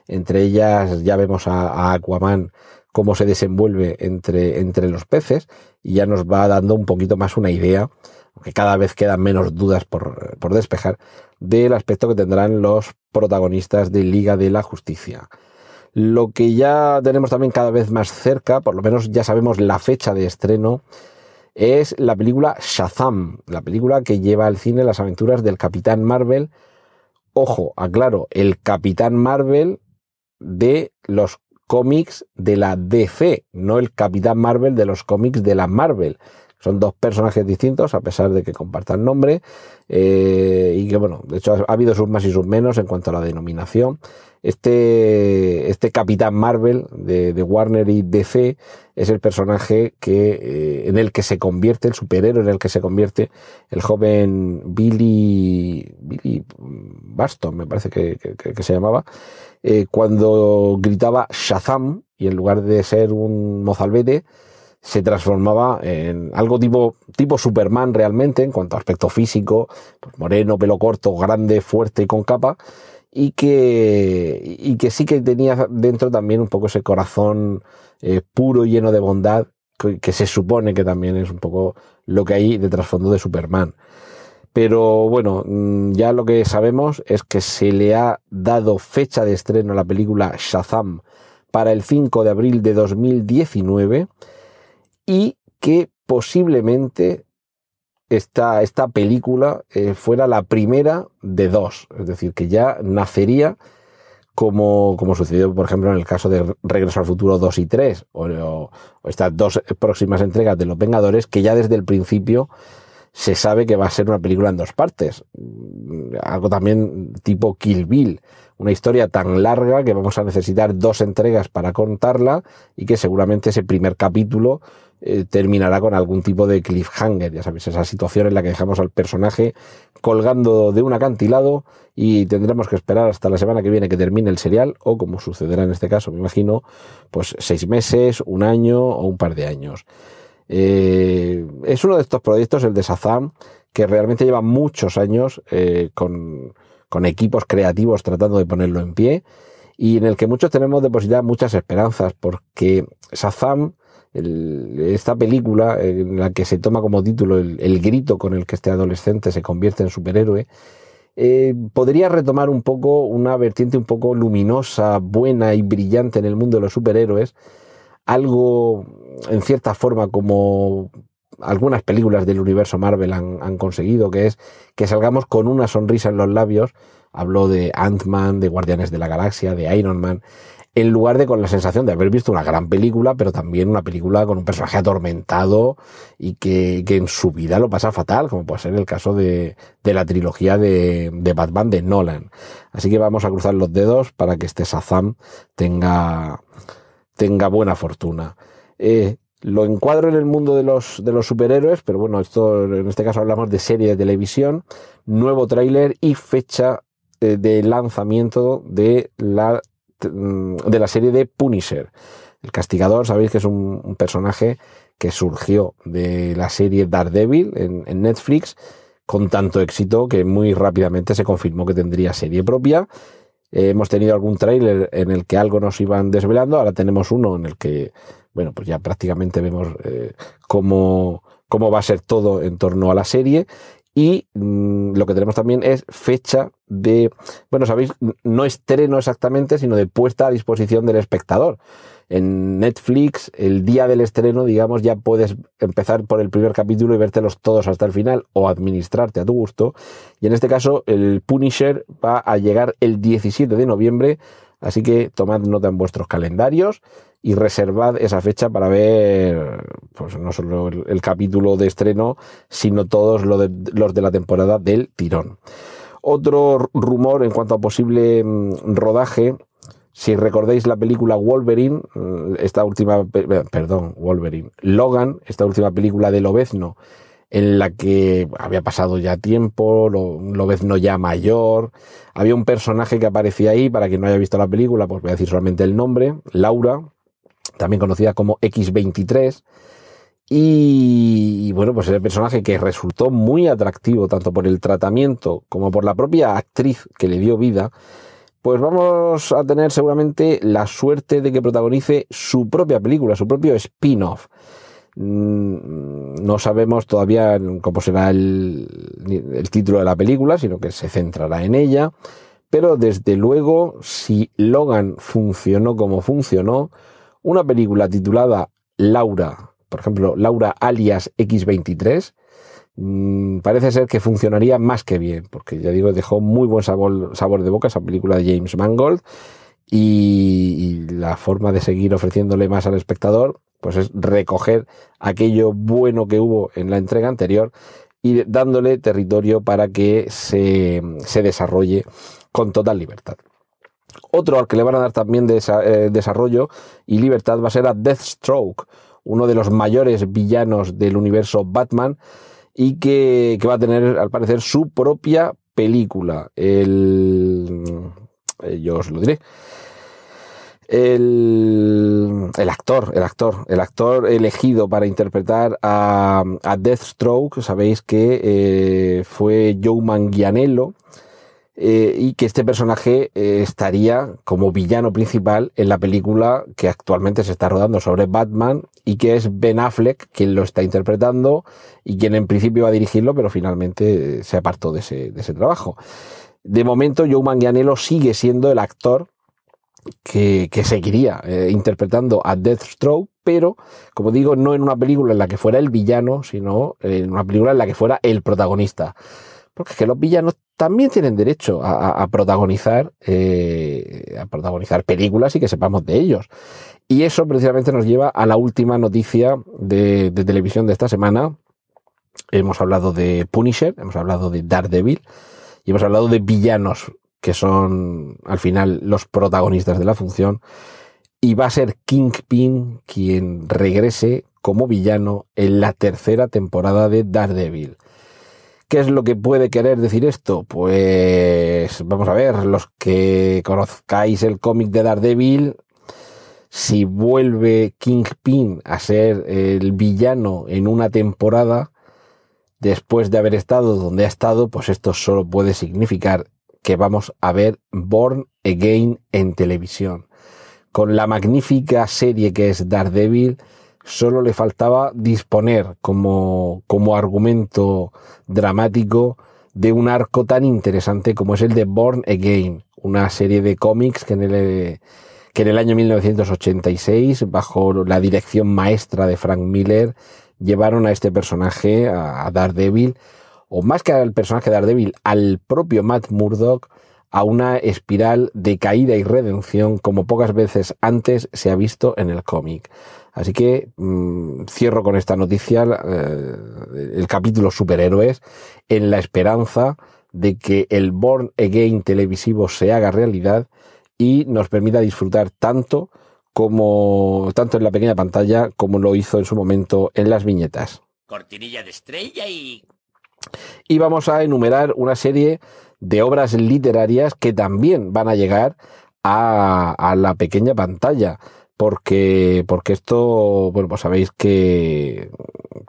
Entre ellas ya vemos a, Aquaman cómo se desenvuelve entre, entre los peces y ya nos va dando un poquito más una idea, aunque cada vez quedan menos dudas por, por despejar, del aspecto que tendrán los protagonistas de Liga de la Justicia. Lo que ya tenemos también cada vez más cerca, por lo menos ya sabemos la fecha de estreno, es la película Shazam, la película que lleva al cine las aventuras del Capitán Marvel. Ojo, aclaro, el Capitán Marvel de los cómics de la DC, no el Capitán Marvel de los cómics de la Marvel. Son dos personajes distintos, a pesar de que compartan nombre, eh, y que, bueno, de hecho ha habido sus más y sus menos en cuanto a la denominación. Este, este Capitán Marvel de, Warner y DC es el personaje que, eh, en el que se convierte, el superhéroe en el que se convierte el joven Billy, Billy Baston, me parece que, se llamaba, eh, cuando gritaba Shazam y en lugar de ser un mozalbete, se transformaba en algo tipo, tipo Superman realmente, en cuanto a aspecto físico, pues moreno, pelo corto, grande, fuerte y con capa, y que, y que sí que tenía dentro también un poco ese corazón eh, puro, lleno de bondad, que, se supone que también es un poco lo que hay de trasfondo de Superman. Pero bueno, mm, ya lo que sabemos es que se le ha dado fecha de estreno a la película Shazam para el 5 de abril de 2019 y que posiblemente esta, esta película eh, fuera la primera de dos, es decir, que ya nacería como, como sucedió, por ejemplo, en el caso de Regreso al Futuro 2 y 3, o, o, estas dos próximas entregas de Los Vengadores, que ya desde el principio se sabe que va a ser una película en dos partes. Algo también tipo Kill Bill, una historia tan larga que vamos a necesitar dos entregas para contarla y que seguramente ese primer capítulo eh, terminará con algún tipo de cliffhanger, ya sabéis, esa situación en la que dejamos al personaje colgando de un acantilado y tendremos que esperar hasta la semana que viene que termine el serial o como sucederá en este caso, me imagino, pues seis meses, un año o un par de años. Eh, es uno de estos proyectos, el de Sazam, que realmente lleva muchos años eh, con, con equipos creativos tratando de ponerlo en pie y en el que muchos tenemos depositadas muchas esperanzas porque Sazam esta película en la que se toma como título el, grito con el que este adolescente se convierte en superhéroe, eh, podría retomar un poco una vertiente un poco luminosa, buena y brillante en el mundo de los superhéroes, algo en cierta forma como algunas películas del universo Marvel han, conseguido, que es que salgamos con una sonrisa en los labios. Hablo de Ant-Man, de Guardianes de la Galaxia, de Iron Man, en lugar de con la sensación de haber visto una gran película, pero también una película con un personaje atormentado y que, en su vida lo pasa fatal, como puede ser el caso de, de la trilogía de, de, Batman de Nolan. Así que vamos a cruzar los dedos para que este Sazam tenga, tenga buena fortuna. Eh, lo encuadro en el mundo de los, de los superhéroes, pero bueno, esto en este caso hablamos de serie de televisión, nuevo tráiler y fecha eh, de lanzamiento de la Mm, de la serie de Punisher. El castigador, sabéis que es un, personaje que surgió de la serie Daredevil en, Netflix con tanto éxito que muy rápidamente se confirmó que tendría serie propia. hemos tenido algún tráiler en el que algo nos iban desvelando, ahora tenemos uno en el que, bueno, pues ya prácticamente vemos eh, cómo, cómo va a ser todo en torno a la serie Y mm, lo que tenemos también es fecha de, bueno, sabéis, no estreno exactamente, sino de puesta a disposición del espectador. En Netflix, el día del estreno, digamos, ya puedes empezar por el primer capítulo y vértelos todos hasta el final o administrarte a tu gusto. Y en este caso, el Punisher va a llegar el 17 de noviembre, así que tomad nota en vuestros calendarios y reservad esa fecha para ver pues no solo el, capítulo de estreno, sino todos los de, los de la temporada del tirón. Otro rumor en cuanto a posible mm, rodaje, si recordáis la película Wolverine, mm, esta última, perdón, Wolverine, Logan, esta última película de Lobezno, en la que había pasado ya tiempo, Lobezno ya mayor, había un personaje que aparecía ahí, para quien no haya visto la película, pues voy a decir solamente el nombre, Laura, también conocida como X23. Y, bueno, pues es el personaje que resultó muy atractivo tanto por el tratamiento como por la propia actriz que le dio vida. Pues vamos a tener seguramente la suerte de que protagonice su propia película, su propio spin-off. Mm, no sabemos todavía cómo será el, el título de la película, sino que se centrará en ella. Pero desde luego, si Logan funcionó como funcionó, una película titulada Laura, por ejemplo, Laura alias X23, mm, parece ser que funcionaría más que bien, porque ya digo, dejó muy buen sabor, de boca esa película de James Mangold y, la forma de seguir ofreciéndole más al espectador, pues es recoger aquello bueno que hubo en la entrega anterior y dándole territorio para que se, se desarrolle con total libertad. Otro al que le van a dar también eh, desarrollo y libertad va a ser a Deathstroke, uno de los mayores villanos del universo Batman y que, va a tener al parecer su propia película. El, eh, yo os lo diré. El, actor, el actor, el actor elegido para interpretar a, Deathstroke, sabéis que eh, fue Joe Manganiello, eh, y que este personaje eh, estaría como villano principal en la película que actualmente se está rodando sobre Batman y que es Ben Affleck quien lo está interpretando y quien en principio va a dirigirlo, pero finalmente eh, se apartó de ese, trabajo. De momento, Joe Manganiello sigue siendo el actor que, que seguiría interpretando a Deathstroke, pero, como digo, no en una película en la que fuera el villano, sino en una película en la que fuera el protagonista. Porque es que los villanos también tienen derecho a, protagonizar, eh, a protagonizar películas y que sepamos de ellos. Y eso precisamente nos lleva a la última noticia de, televisión de esta semana. Hemos hablado de Punisher, hemos hablado de Daredevil y hemos hablado de villanos que son al final los protagonistas de la función. Y va a ser Kingpin quien regrese como villano en la tercera temporada de Daredevil. ¿Qué es lo que puede querer decir esto? Pues vamos a ver, los que conozcáis el cómic de Daredevil, si vuelve Kingpin a ser el villano en una temporada, después de haber estado donde ha estado, pues esto solo puede significar que vamos a ver Born Again en televisión. Con la magnífica serie que es Daredevil, solo le faltaba disponer como, como argumento dramático de un arco tan interesante como es el de Born Again, una serie de cómics que en el, que en el año 1986, bajo la dirección maestra de Frank Miller, llevaron a este personaje, a, Daredevil, o más que al personaje de Daredevil, al propio Matt Murdock, a una espiral de caída y redención como pocas veces antes se ha visto en el cómic. Así que mm, cierro con esta noticia eh, el capítulo superhéroes en la esperanza de que el Born Again televisivo se haga realidad y nos permita disfrutar tanto como tanto en la pequeña pantalla como lo hizo en su momento en las viñetas. Cortinilla de estrella y y vamos a enumerar una serie de obras literarias que también van a llegar a, a la pequeña pantalla porque, porque esto, bueno, pues sabéis que,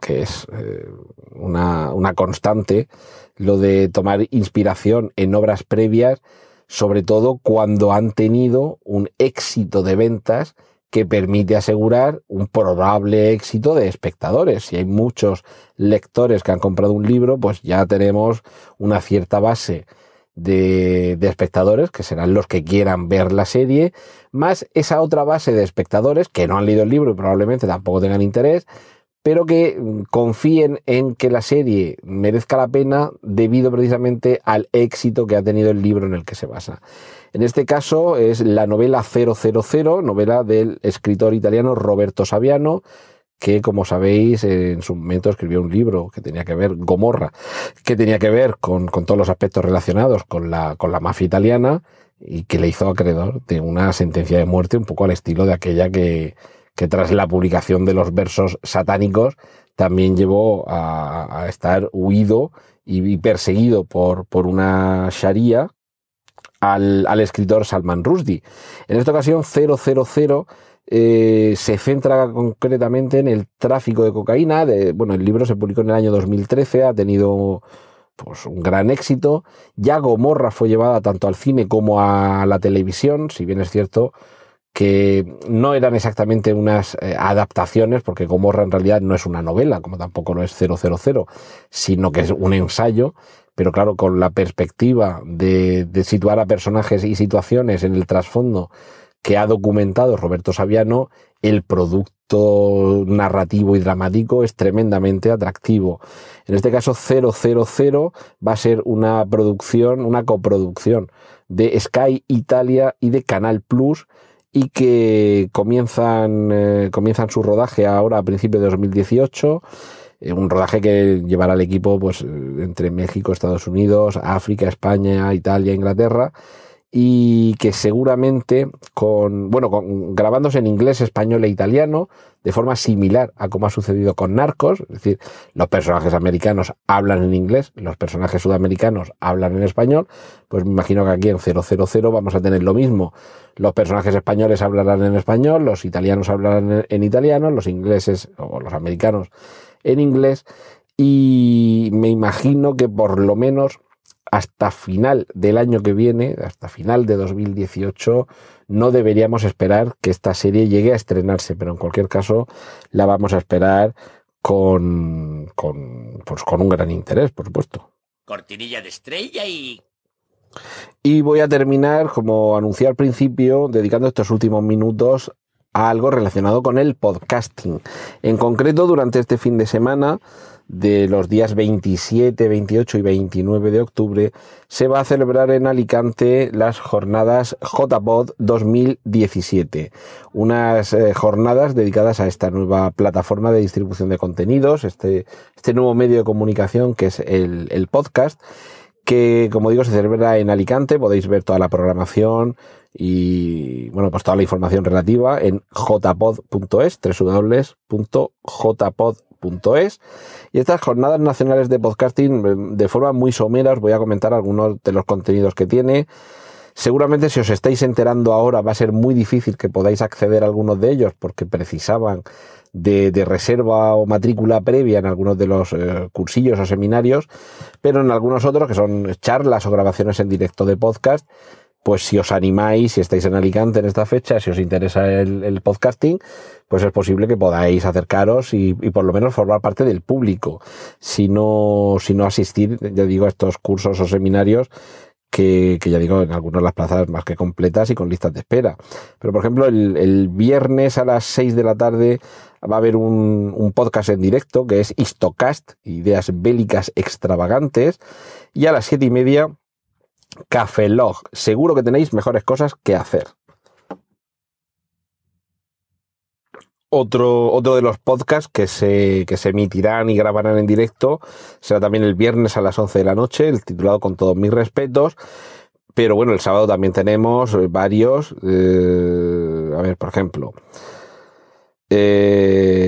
que es eh, una, una constante lo de tomar inspiración en obras previas, sobre todo cuando han tenido un éxito de ventas que permite asegurar un probable éxito de espectadores. Si hay muchos lectores que han comprado un libro, pues ya tenemos una cierta base de, espectadores, que serán los que quieran ver la serie, más esa otra base de espectadores que no han leído el libro y probablemente tampoco tengan interés, pero que mm, confíen en que la serie merezca la pena debido precisamente al éxito que ha tenido el libro en el que se basa. En este caso es la novela 000, novela del escritor italiano Roberto Saviano, que como sabéis en su momento escribió un libro que tenía que ver, Gomorra, que tenía que ver con, con todos los aspectos relacionados con la, con la mafia italiana y que le hizo acreedor de una sentencia de muerte un poco al estilo de aquella que, que tras la publicación de los versos satánicos también llevó a, a estar huido y, perseguido por, por una sharia al, al, escritor Salman Rushdie. En esta ocasión, 000 eh, se centra concretamente en el tráfico de cocaína. Bueno, el libro se publicó en el año 2013, ha tenido pues, un gran éxito. Ya Gomorra fue llevada tanto al cine como a la televisión, si bien es cierto que no eran exactamente unas eh, adaptaciones, porque Gomorra en realidad no es una novela, como tampoco lo es 000, sino que es un ensayo, pero claro, con la perspectiva de situar a personajes y situaciones en el trasfondo que ha documentado Roberto Saviano, el producto narrativo y dramático es tremendamente atractivo. En este caso, 000 va a ser una producción, una coproducción de Sky Italia y de Canal Plus, y que comienzan, eh, comienzan su rodaje ahora a principios de 2018. Eh, un rodaje que llevará al equipo pues, entre México, Estados Unidos, África, España, Italia, Inglaterra y que seguramente con, bueno, con, grabándose en inglés, español e italiano, de forma similar a como ha sucedido con Narcos, es decir, los personajes americanos hablan en inglés, los personajes sudamericanos hablan en español, pues me imagino que aquí en 000 vamos a tener lo mismo. Los personajes españoles hablarán en español, los italianos hablarán en, italiano, los ingleses o los americanos en inglés, y me imagino que por lo menos hasta final del año que viene, hasta final de 2018, no deberíamos esperar que esta serie llegue a estrenarse, pero en cualquier caso la vamos a esperar con, con, pues con un gran interés, por supuesto. Cortinilla de estrella y... Y voy a terminar, como anuncié al principio, dedicando estos últimos minutos a algo relacionado con el podcasting. En concreto, durante este fin de semana de los días 27, 28 y 29 de octubre se va a celebrar en Alicante las jornadas JPod 2017, unas eh, jornadas dedicadas a esta nueva plataforma de distribución de contenidos, este, este nuevo medio de comunicación que es el, el podcast que como digo se celebra en Alicante, podéis ver toda la programación y bueno, pues toda la información relativa en jpod.es, www.jpod.es. Y estas jornadas nacionales de podcasting, de forma muy somera, os voy a comentar algunos de los contenidos que tiene. Seguramente si os estáis enterando ahora va a ser muy difícil que podáis acceder a algunos de ellos porque precisaban de, reserva o matrícula previa en algunos de los eh, cursillos o seminarios, pero en algunos otros que son charlas o grabaciones en directo de podcast, pues si os animáis, si estáis en Alicante en esta fecha, si os interesa el podcasting, pues es posible que podáis acercaros y, por lo menos formar parte del público, si no, si no asistir, ya digo, a estos cursos o seminarios que, ya digo, en algunas las plazas más que completas y con listas de espera. Pero, por ejemplo, el, viernes a las 6 de la tarde va a haber un, un, podcast en directo que es Histocast, ideas bélicas extravagantes, y a las siete y media, Café Log. Seguro que tenéis mejores cosas que hacer. Otro, otro de los podcasts que se, que se emitirán y grabarán en directo será también el viernes a las 11 de la noche, el titulado Con todos mis respetos. Pero bueno, el sábado también tenemos varios. Eh, a ver, por ejemplo. Eh,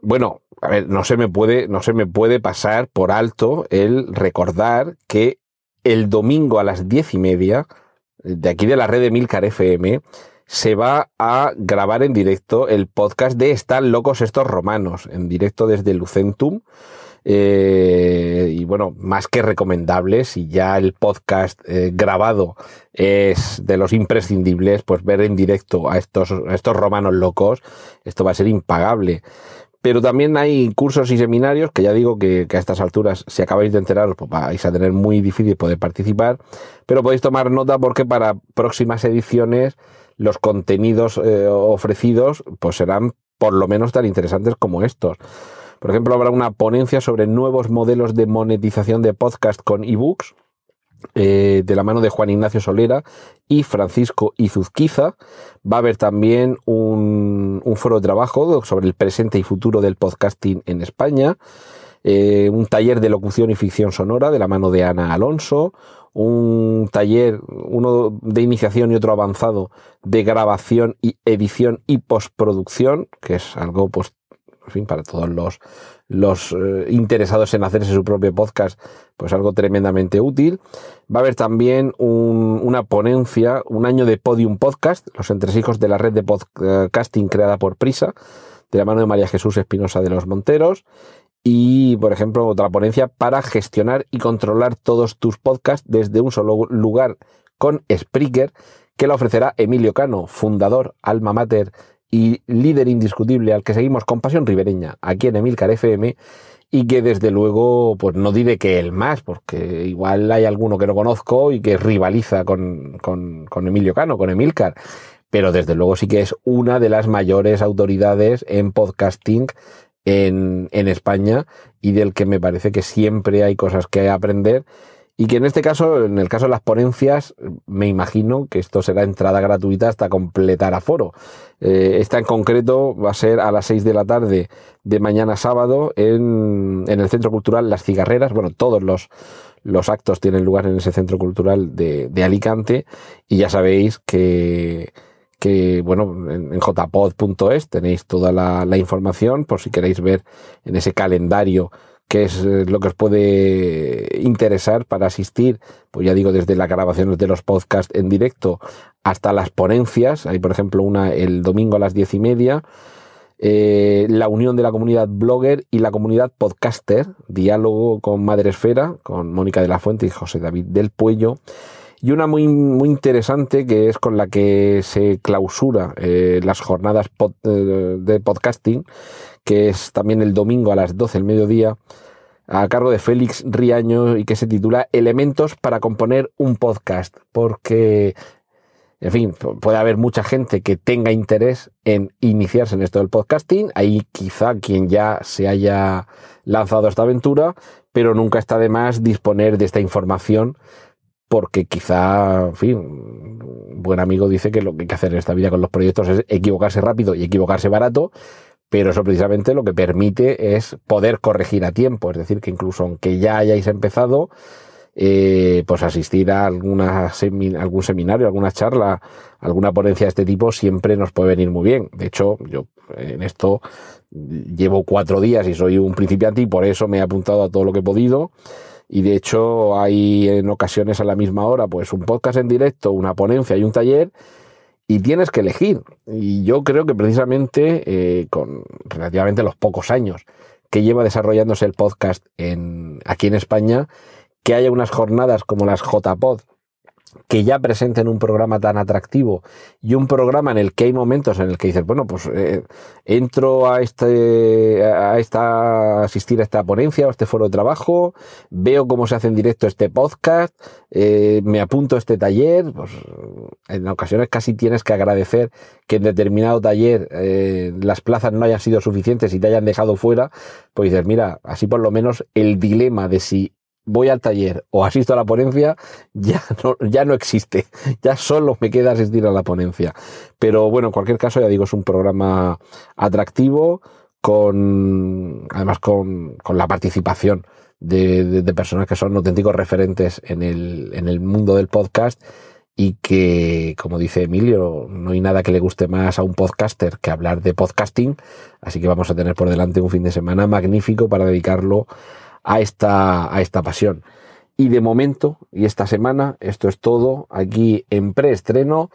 bueno, a ver, no se me puede, no se me puede pasar por alto el recordar que el domingo a las diez y media, de aquí de la red de Milcar FM, se va a grabar en directo el podcast de Están locos estos romanos, en directo desde Lucentum. Eh, y bueno, más que recomendable, si ya el podcast eh, grabado es de los imprescindibles, pues ver en directo a estos, estos romanos locos, esto va a ser impagable. Pero también hay cursos y seminarios que ya digo que, a estas alturas, si acabáis de enteraros, pues vais a tener muy difícil poder participar. Pero podéis tomar nota porque para próximas ediciones los contenidos eh, ofrecidos pues serán por lo menos tan interesantes como estos. Por ejemplo, habrá una ponencia sobre nuevos modelos de monetización de podcast con ebooks. Eh, de la mano de Juan Ignacio Solera y Francisco Izuzquiza. Va a haber también un, foro de trabajo sobre el presente y futuro del podcasting en España. Eh, un taller de locución y ficción sonora de la mano de Ana Alonso, un taller, uno de iniciación y otro avanzado de grabación y edición y postproducción, que es algo, pues, en fin, para todos los, los eh, interesados en hacerse su propio podcast, pues algo tremendamente útil. Va a haber también una ponencia, un año de Podium Podcast, los entresijos de la red de podcasting creada por Prisa, de la mano de María Jesús Espinosa de los Monteros y, por ejemplo, otra ponencia para gestionar y controlar todos tus podcasts desde un solo lugar con Spreaker, que la ofrecerá Emilio Cano, fundador, alma mater y líder indiscutible al que seguimos con pasión ribereña aquí en Emilcar FM y que desde luego pues no diré que el más, porque igual hay alguno que no conozco y que rivaliza con, con, con Emilio Cano, con Emilcar, pero desde luego sí que es una de las mayores autoridades en podcasting en, en España y del que me parece que siempre hay cosas que aprender y que en este caso, en el caso de las ponencias, me imagino que esto será entrada gratuita hasta completar aforo. Eh, esta en concreto va a ser a las 6 de la tarde de mañana sábado en, en el Centro Cultural Las Cigarreras. Bueno, todos los, los actos tienen lugar en ese Centro Cultural de, de Alicante y ya sabéis que que bueno, en, jpod.es tenéis toda la, información por si queréis ver en ese calendario qué es eh, lo que os puede interesar para asistir, pues ya digo, desde las grabaciones de los podcasts en directo hasta las ponencias. Hay, por ejemplo, una el domingo a las diez y media. Eh, la unión de la comunidad blogger y la comunidad podcaster, diálogo con Madre Esfera, con Mónica de la Fuente y José David del Puello y una muy, muy interesante que es con la que se clausura eh, las jornadas eh, de podcasting, que es también el domingo a las 12 del mediodía, a cargo de Félix Riaño y que se titula Elementos para componer un podcast, porque, en fin, puede haber mucha gente que tenga interés en iniciarse en esto del podcasting, ahí quizá quien ya se haya lanzado a esta aventura, pero nunca está de más disponer de esta información porque quizá, en fin, un buen amigo dice que lo que hay que hacer en esta vida con los proyectos es equivocarse rápido y equivocarse barato, pero eso precisamente lo que permite es poder corregir a tiempo, es decir, que incluso aunque ya hayáis empezado, eh, pues asistir a alguna algún seminario, alguna charla, alguna ponencia de este tipo siempre nos puede venir muy bien. De hecho, yo en esto llevo cuatro días y soy un principiante y por eso me he apuntado a todo lo que he podido y de hecho hay en ocasiones a la misma hora pues un podcast en directo, una ponencia y un taller y tienes que elegir. Y yo creo que precisamente eh, con relativamente los pocos años que lleva desarrollándose el podcast en, aquí en España, que haya unas jornadas como las JPod, que ya presenten un programa tan atractivo y un programa en el que hay momentos en el que dices, bueno, pues eh, entro a este, a esta, asistir a esta ponencia o este foro de trabajo, veo cómo se hace en directo este podcast, eh, me apunto a este taller, pues en ocasiones casi tienes que agradecer que en determinado taller eh, las plazas no hayan sido suficientes y te hayan dejado fuera, pues dices, mira, así por lo menos el dilema de si voy al taller o asisto a la ponencia, ya no, ya no existe. Ya solo me queda asistir a la ponencia. Pero bueno, en cualquier caso, ya digo, es un programa atractivo, con además con, con la participación de, de, personas que son auténticos referentes en el, en el mundo del podcast y que, como dice Emilio, no hay nada que le guste más a un podcaster que hablar de podcasting. Así que vamos a tener por delante un fin de semana magnífico para dedicarlo a esta, a esta pasión. Y de momento, y esta semana, esto es todo aquí en preestreno.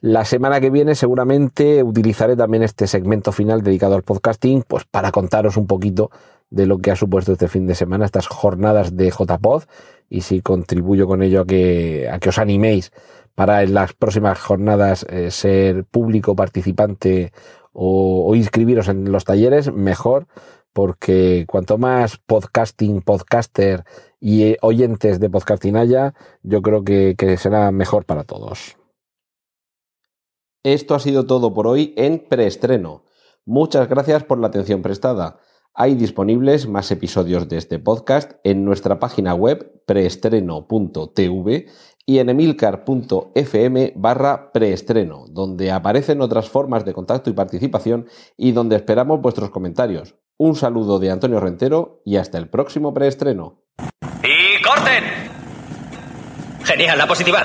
La semana que viene seguramente utilizaré también este segmento final dedicado al podcasting, pues para contaros un poquito de lo que ha supuesto este fin de semana, estas jornadas de JPod, y si contribuyo con ello a que, a que os animéis para en las próximas jornadas eh, ser público participante o, o inscribiros en los talleres, mejor, porque cuanto más podcasting, podcaster y eh, oyentes de podcasting haya, yo creo que, será mejor para todos. Esto ha sido todo por hoy en preestreno. Muchas gracias por la atención prestada. Hay disponibles más episodios de este podcast en nuestra página web preestreno.tv y en emilcar.fm barra preestreno, donde aparecen otras formas de contacto y participación y donde esperamos vuestros comentarios. Un saludo de Antonio Rentero y hasta el próximo preestreno. ¡Y corten! Genial, la positiva.